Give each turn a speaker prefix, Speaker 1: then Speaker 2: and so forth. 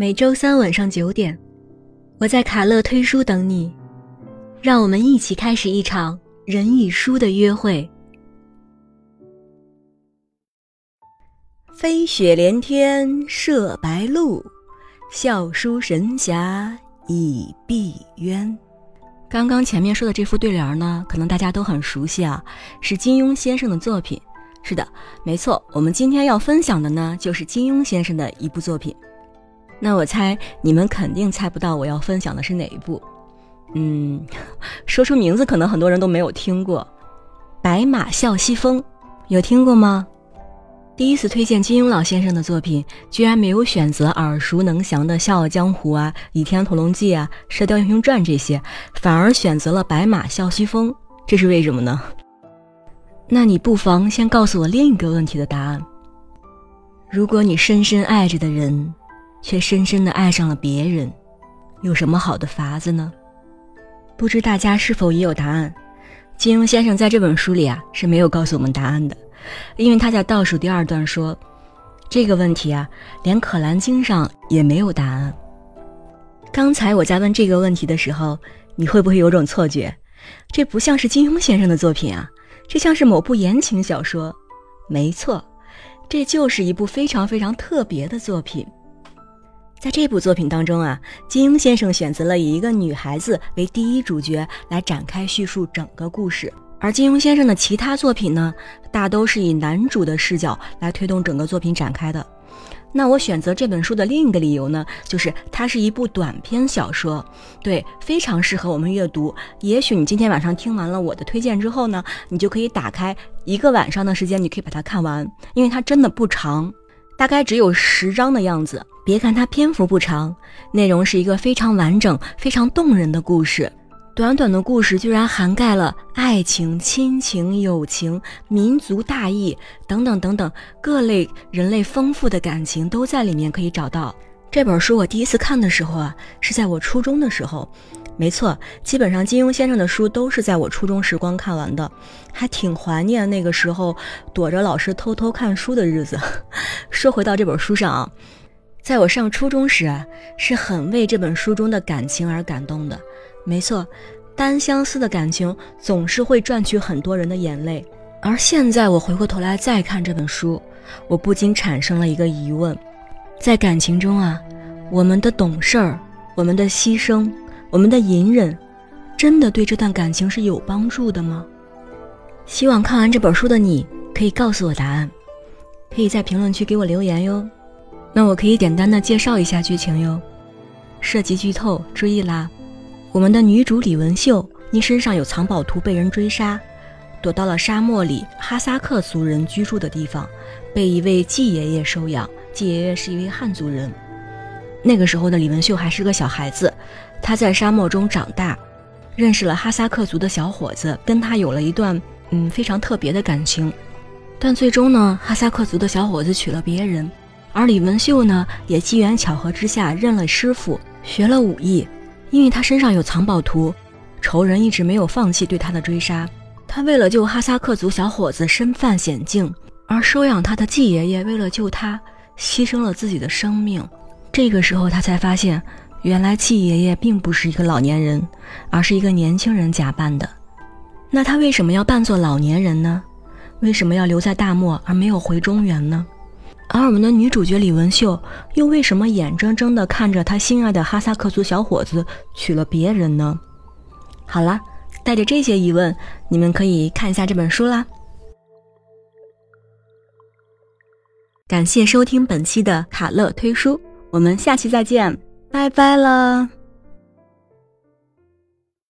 Speaker 1: 每周三晚上九点，我在卡乐推书等你，让我们一起开始一场人与书的约会。
Speaker 2: 飞雪连天射白鹿，笑书神侠倚碧鸳。
Speaker 1: 刚刚前面说的这副对联呢，可能大家都很熟悉啊，是金庸先生的作品。是的，没错，我们今天要分享的呢，就是金庸先生的一部作品。那我猜你们肯定猜不到我要分享的是哪一部。嗯，说出名字可能很多人都没有听过，《白马啸西风》，有听过吗？第一次推荐金庸老先生的作品，居然没有选择耳熟能详的《笑傲江湖》啊、《倚天屠龙记》啊、《射雕英雄传》这些，反而选择了《白马啸西风》，这是为什么呢？那你不妨先告诉我另一个问题的答案：如果你深深爱着的人，却深深的爱上了别人，有什么好的法子呢？不知大家是否也有答案？金庸先生在这本书里啊是没有告诉我们答案的。因为他在倒数第二段说：“这个问题啊，连《可兰经》上也没有答案。”刚才我在问这个问题的时候，你会不会有种错觉？这不像是金庸先生的作品啊，这像是某部言情小说。没错，这就是一部非常非常特别的作品。在这部作品当中啊，金庸先生选择了以一个女孩子为第一主角来展开叙述整个故事。而金庸先生的其他作品呢，大都是以男主的视角来推动整个作品展开的。那我选择这本书的另一个理由呢，就是它是一部短篇小说，对，非常适合我们阅读。也许你今天晚上听完了我的推荐之后呢，你就可以打开一个晚上的时间，你可以把它看完，因为它真的不长，大概只有十章的样子。别看它篇幅不长，内容是一个非常完整、非常动人的故事。短短的故事居然涵盖了爱情、亲情、友情、民族大义等等等等各类人类丰富的感情都在里面可以找到。这本书我第一次看的时候啊，是在我初中的时候。没错，基本上金庸先生的书都是在我初中时光看完的，还挺怀念那个时候躲着老师偷偷看书的日子。说回到这本书上啊，在我上初中时啊，是很为这本书中的感情而感动的。没错，单相思的感情总是会赚取很多人的眼泪。而现在我回过头来再看这本书，我不禁产生了一个疑问：在感情中啊，我们的懂事儿、我们的牺牲、我们的隐忍，真的对这段感情是有帮助的吗？希望看完这本书的你可以告诉我答案，可以在评论区给我留言哟。那我可以简单的介绍一下剧情哟，涉及剧透，注意啦。我们的女主李文秀因身上有藏宝图被人追杀，躲到了沙漠里哈萨克族人居住的地方，被一位季爷爷收养。季爷爷是一位汉族人。那个时候的李文秀还是个小孩子，她在沙漠中长大，认识了哈萨克族的小伙子，跟他有了一段嗯非常特别的感情。但最终呢，哈萨克族的小伙子娶了别人，而李文秀呢也机缘巧合之下认了师傅，学了武艺。因为他身上有藏宝图，仇人一直没有放弃对他的追杀。他为了救哈萨克族小伙子身犯险境，而收养他的季爷爷为了救他，牺牲了自己的生命。这个时候，他才发现，原来季爷爷并不是一个老年人，而是一个年轻人假扮的。那他为什么要扮作老年人呢？为什么要留在大漠而没有回中原呢？而我们的女主角李文秀又为什么眼睁睁地看着她心爱的哈萨克族小伙子娶了别人呢？好了，带着这些疑问，你们可以看一下这本书啦。感谢收听本期的卡乐推书，我们下期再见，拜拜了。